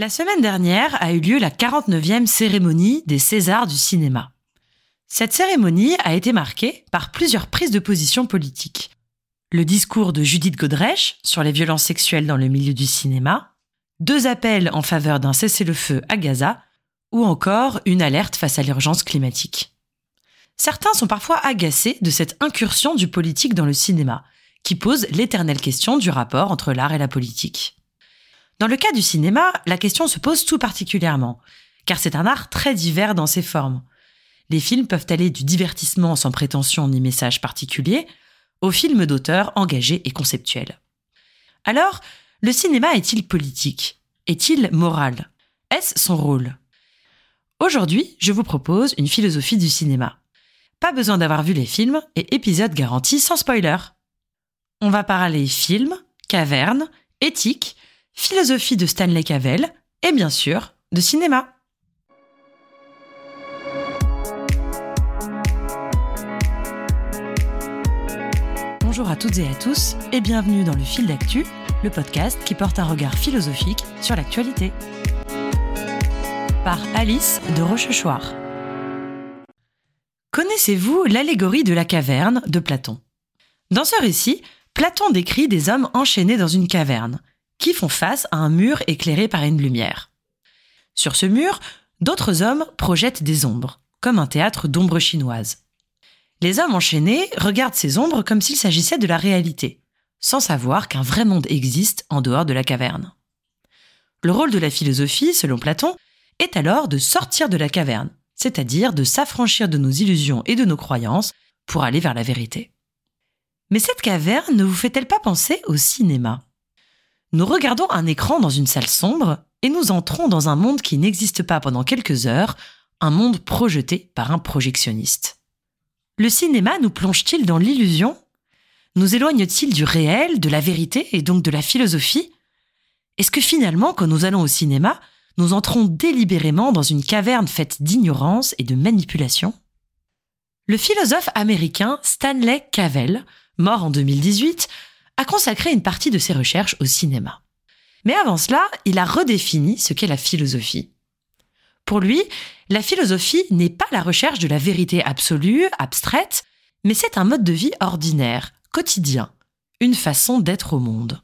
La semaine dernière a eu lieu la 49e cérémonie des Césars du cinéma. Cette cérémonie a été marquée par plusieurs prises de position politiques. Le discours de Judith Godrèche sur les violences sexuelles dans le milieu du cinéma, deux appels en faveur d'un cessez-le-feu à Gaza, ou encore une alerte face à l'urgence climatique. Certains sont parfois agacés de cette incursion du politique dans le cinéma, qui pose l'éternelle question du rapport entre l'art et la politique. Dans le cas du cinéma, la question se pose tout particulièrement, car c'est un art très divers dans ses formes. Les films peuvent aller du divertissement sans prétention ni message particulier, aux films d'auteur engagés et conceptuels. Alors, le cinéma est-il politique? Est-il moral? Est-ce son rôle? Aujourd'hui, je vous propose une philosophie du cinéma. Pas besoin d'avoir vu les films et épisodes garantis sans spoiler. On va parler film, caverne, éthique, philosophie de Stanley Cavell et bien sûr de cinéma. Bonjour à toutes et à tous et bienvenue dans le fil d'actu, le podcast qui porte un regard philosophique sur l'actualité. Par Alice de Rochechouart. Connaissez-vous l'allégorie de la caverne de Platon? Dans ce récit, Platon décrit des hommes enchaînés dans une caverne, qui font face à un mur éclairé par une lumière. Sur ce mur, d'autres hommes projettent des ombres, comme un théâtre d'ombres chinoises. Les hommes enchaînés regardent ces ombres comme s'il s'agissait de la réalité, sans savoir qu'un vrai monde existe en dehors de la caverne. Le rôle de la philosophie, selon Platon, est alors de sortir de la caverne, c'est-à-dire de s'affranchir de nos illusions et de nos croyances pour aller vers la vérité. Mais cette caverne ne vous fait-elle pas penser au cinéma? Nous regardons un écran dans une salle sombre et nous entrons dans un monde qui n'existe pas pendant quelques heures, un monde projeté par un projectionniste. Le cinéma nous plonge-t-il dans l'illusion? Nous éloigne-t-il du réel, de la vérité et donc de la philosophie? Est-ce que finalement, quand nous allons au cinéma, nous entrons délibérément dans une caverne faite d'ignorance et de manipulation? Le philosophe américain Stanley Cavell, mort en 2018, a consacré une partie de ses recherches au cinéma. Mais avant cela, il a redéfini ce qu'est la philosophie. Pour lui, la philosophie n'est pas la recherche de la vérité absolue, abstraite, mais c'est un mode de vie ordinaire, quotidien, une façon d'être au monde.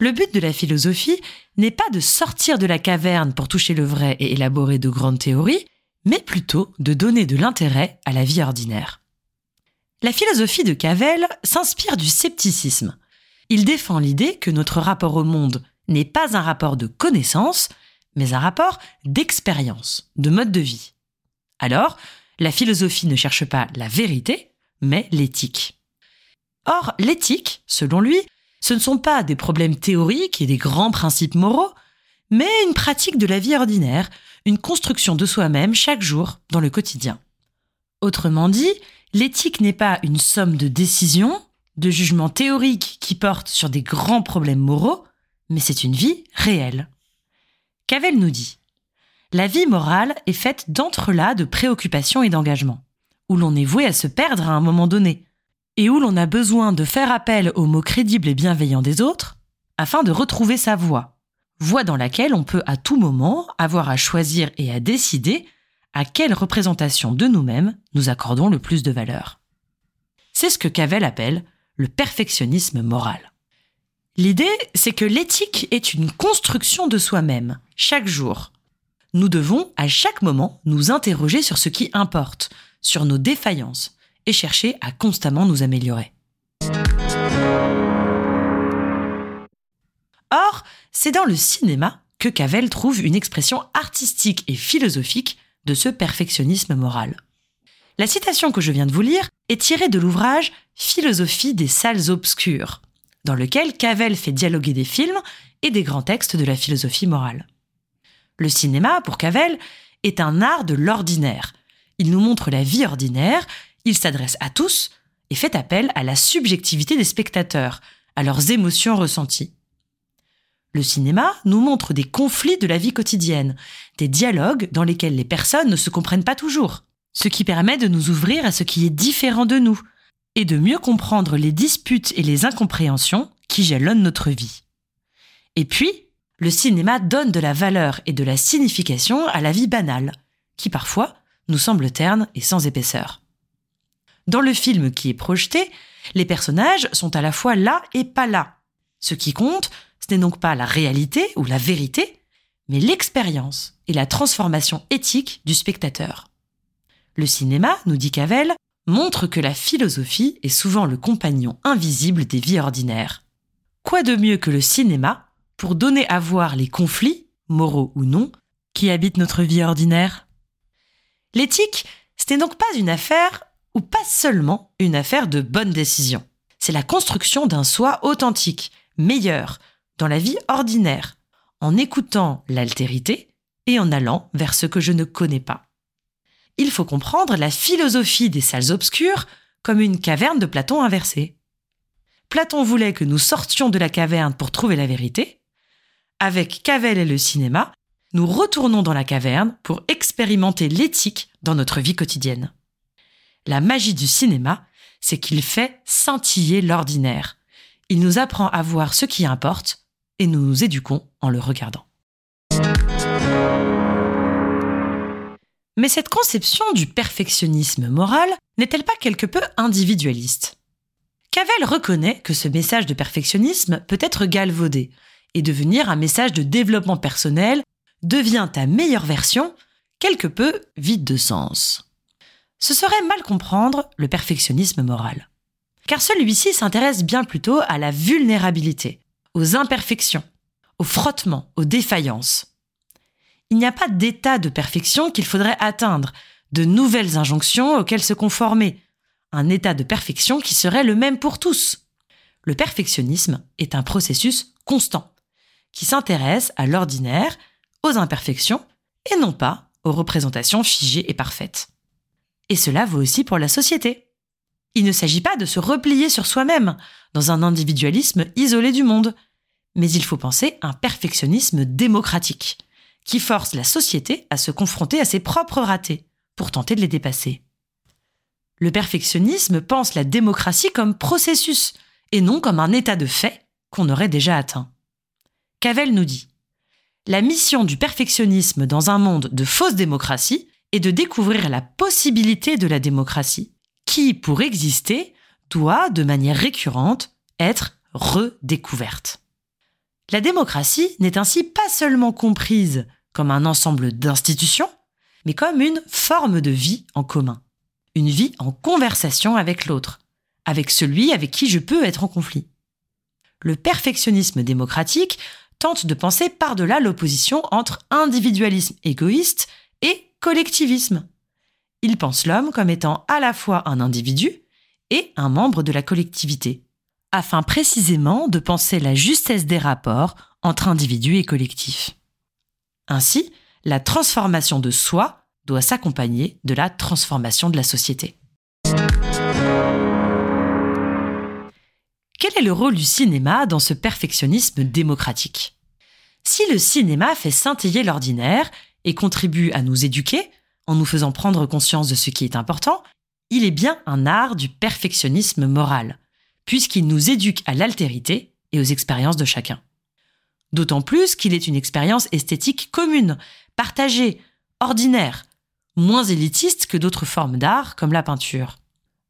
Le but de la philosophie n'est pas de sortir de la caverne pour toucher le vrai et élaborer de grandes théories, mais plutôt de donner de l'intérêt à la vie ordinaire. La philosophie de Cavell s'inspire du scepticisme. Il défend l'idée que notre rapport au monde n'est pas un rapport de connaissance, mais un rapport d'expérience, de mode de vie. Alors, la philosophie ne cherche pas la vérité, mais l'éthique. Or, l'éthique, selon lui, ce ne sont pas des problèmes théoriques et des grands principes moraux, mais une pratique de la vie ordinaire, une construction de soi-même chaque jour dans le quotidien. Autrement dit, l'éthique n'est pas une somme de décisions, de jugements théoriques qui portent sur des grands problèmes moraux, mais c'est une vie réelle. Cavell nous dit La vie morale est faite d'entrelacs de préoccupations et d'engagements, où l'on est voué à se perdre à un moment donné, et où l'on a besoin de faire appel aux mots crédibles et bienveillants des autres afin de retrouver sa voie, voie dans laquelle on peut à tout moment avoir à choisir et à décider à quelle représentation de nous-mêmes nous accordons le plus de valeur. C'est ce que Cavell appelle le perfectionnisme moral. L'idée, c'est que l'éthique est une construction de soi-même, chaque jour. Nous devons, à chaque moment, nous interroger sur ce qui importe, sur nos défaillances, et chercher à constamment nous améliorer. Or, c'est dans le cinéma que Cavell trouve une expression artistique et philosophique de ce perfectionnisme moral. La citation que je viens de vous lire est tirée de l'ouvrage Philosophie des salles obscures dans lequel Cavell fait dialoguer des films et des grands textes de la philosophie morale. Le cinéma, pour Cavell, est un art de l'ordinaire. Il nous montre la vie ordinaire, il s'adresse à tous et fait appel à la subjectivité des spectateurs, à leurs émotions ressenties. Le cinéma nous montre des conflits de la vie quotidienne, des dialogues dans lesquels les personnes ne se comprennent pas toujours, ce qui permet de nous ouvrir à ce qui est différent de nous, et de mieux comprendre les disputes et les incompréhensions qui jalonnent notre vie. Et puis, le cinéma donne de la valeur et de la signification à la vie banale, qui parfois nous semble terne et sans épaisseur. Dans le film qui est projeté, les personnages sont à la fois là et pas là. Ce qui compte, ce n'est donc pas la réalité ou la vérité, mais l'expérience et la transformation éthique du spectateur. Le cinéma, nous dit Cavell, montre que la philosophie est souvent le compagnon invisible des vies ordinaires. Quoi de mieux que le cinéma pour donner à voir les conflits, moraux ou non, qui habitent notre vie ordinaire? L'éthique, ce n'est donc pas une affaire ou pas seulement une affaire de bonnes décisions. C'est la construction d'un soi authentique, meilleur, dans la vie ordinaire, en écoutant l'altérité et en allant vers ce que je ne connais pas. Il faut comprendre la philosophie des salles obscures comme une caverne de Platon inversée. Platon voulait que nous sortions de la caverne pour trouver la vérité. Avec Cavell et le cinéma, nous retournons dans la caverne pour expérimenter l'éthique dans notre vie quotidienne. La magie du cinéma, c'est qu'il fait scintiller l'ordinaire. Il nous apprend à voir ce qui importe et nous nous éduquons en le regardant. Mais cette conception du perfectionnisme moral n'est-elle pas quelque peu individualiste? Cavell reconnaît que ce message de perfectionnisme peut être galvaudé et devenir un message de développement personnel devient ta meilleure version quelque peu vide de sens. Ce serait mal comprendre le perfectionnisme moral. Car celui-ci s'intéresse bien plutôt à la vulnérabilité, aux imperfections, au frottement, aux défaillances. Il n'y a pas d'état de perfection qu'il faudrait atteindre, de nouvelles injonctions auxquelles se conformer, un état de perfection qui serait le même pour tous. Le perfectionnisme est un processus constant, qui s'intéresse à l'ordinaire, aux imperfections, et non pas aux représentations figées et parfaites. Et cela vaut aussi pour la société. Il ne s'agit pas de se replier sur soi-même, dans un individualisme isolé du monde, mais il faut penser un perfectionnisme démocratique, qui force la société à se confronter à ses propres ratés, pour tenter de les dépasser. Le perfectionnisme pense la démocratie comme processus, et non comme un état de fait qu'on aurait déjà atteint. Cavell nous dit La mission du perfectionnisme dans un monde de fausse démocratie est de découvrir la possibilité de la démocratie, qui, pour exister, doit, de manière récurrente, être redécouverte. La démocratie n'est ainsi pas seulement comprise comme un ensemble d'institutions, mais comme une forme de vie en commun, une vie en conversation avec l'autre, avec celui avec qui je peux être en conflit. Le perfectionnisme démocratique tente de penser par-delà l'opposition entre individualisme égoïste et collectivisme. Il pense l'homme comme étant à la fois un individu et un membre de la collectivité, afin précisément de penser la justesse des rapports entre individus et collectifs. Ainsi, la transformation de soi doit s'accompagner de la transformation de la société. Quel est le rôle du cinéma dans ce perfectionnisme démocratique? Si le cinéma fait scintiller l'ordinaire et contribue à nous éduquer, en nous faisant prendre conscience de ce qui est important, il est bien un art du perfectionnisme moral, puisqu'il nous éduque à l'altérité et aux expériences de chacun. D'autant plus qu'il est une expérience esthétique commune, partagée, ordinaire, moins élitiste que d'autres formes d'art comme la peinture.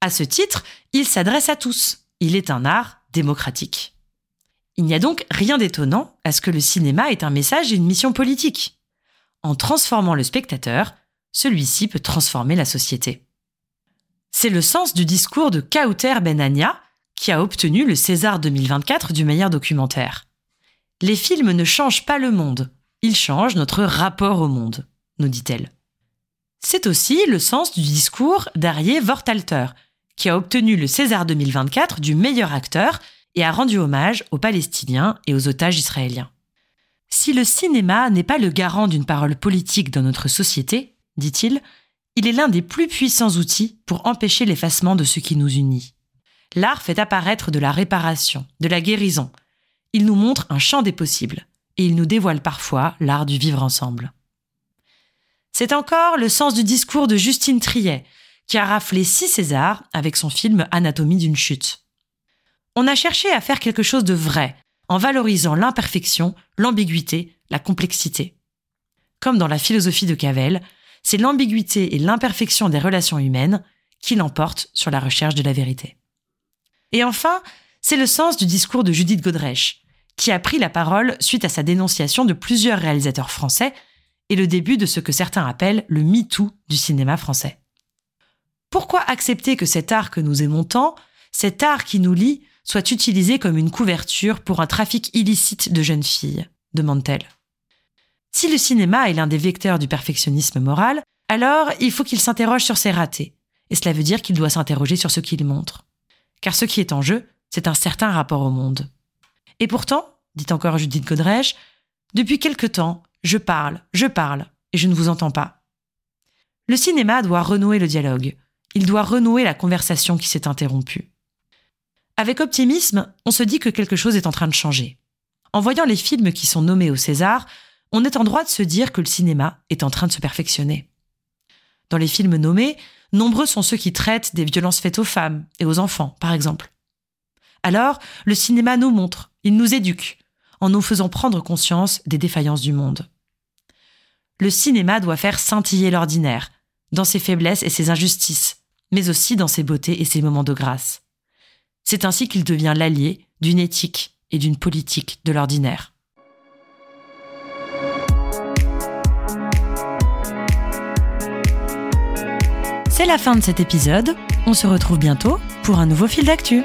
À ce titre, il s'adresse à tous. Il est un art démocratique. Il n'y a donc rien d'étonnant à ce que le cinéma ait un message et une mission politique. En transformant le spectateur, celui-ci peut transformer la société. C'est le sens du discours de Kauter Benania, qui a obtenu le César 2024 du meilleur documentaire. Les films ne changent pas le monde, ils changent notre rapport au monde, nous dit-elle. C'est aussi le sens du discours d'Arié Vortalter, qui a obtenu le César 2024 du meilleur acteur et a rendu hommage aux Palestiniens et aux otages israéliens. Si le cinéma n'est pas le garant d'une parole politique dans notre société, dit-il, il est l'un des plus puissants outils pour empêcher l'effacement de ce qui nous unit. L'art fait apparaître de la réparation, de la guérison. Il nous montre un champ des possibles, et il nous dévoile parfois l'art du vivre ensemble. C'est encore le sens du discours de Justine Triet, qui a raflé six Césars avec son film Anatomie d'une chute. On a cherché à faire quelque chose de vrai, en valorisant l'imperfection, l'ambiguïté, la complexité. Comme dans la philosophie de Cavell, c'est l'ambiguïté et l'imperfection des relations humaines qui l'emportent sur la recherche de la vérité. Et enfin, c'est le sens du discours de Judith Godrèche, qui a pris la parole suite à sa dénonciation de plusieurs réalisateurs français et le début de ce que certains appellent le MeToo du cinéma français. Pourquoi accepter que cet art que nous aimons tant, cet art qui nous lie, soit utilisé comme une couverture pour un trafic illicite de jeunes filles? demande-t-elle. Si le cinéma est l'un des vecteurs du perfectionnisme moral, alors il faut qu'il s'interroge sur ses ratés, et cela veut dire qu'il doit s'interroger sur ce qu'il montre. Car ce qui est en jeu, c'est un certain rapport au monde. Et pourtant, dit encore Judith Godrèche, depuis quelque temps, je parle, je parle, et je ne vous entends pas. Le cinéma doit renouer le dialogue, il doit renouer la conversation qui s'est interrompue. Avec optimisme, on se dit que quelque chose est en train de changer. En voyant les films qui sont nommés au César, on est en droit de se dire que le cinéma est en train de se perfectionner. Dans les films nommés, nombreux sont ceux qui traitent des violences faites aux femmes et aux enfants, par exemple. Alors, le cinéma nous montre, il nous éduque, en nous faisant prendre conscience des défaillances du monde. Le cinéma doit faire scintiller l'ordinaire, dans ses faiblesses et ses injustices, mais aussi dans ses beautés et ses moments de grâce. C'est ainsi qu'il devient l'allié d'une éthique et d'une politique de l'ordinaire. C'est la fin de cet épisode. On se retrouve bientôt pour un nouveau fil d'actu.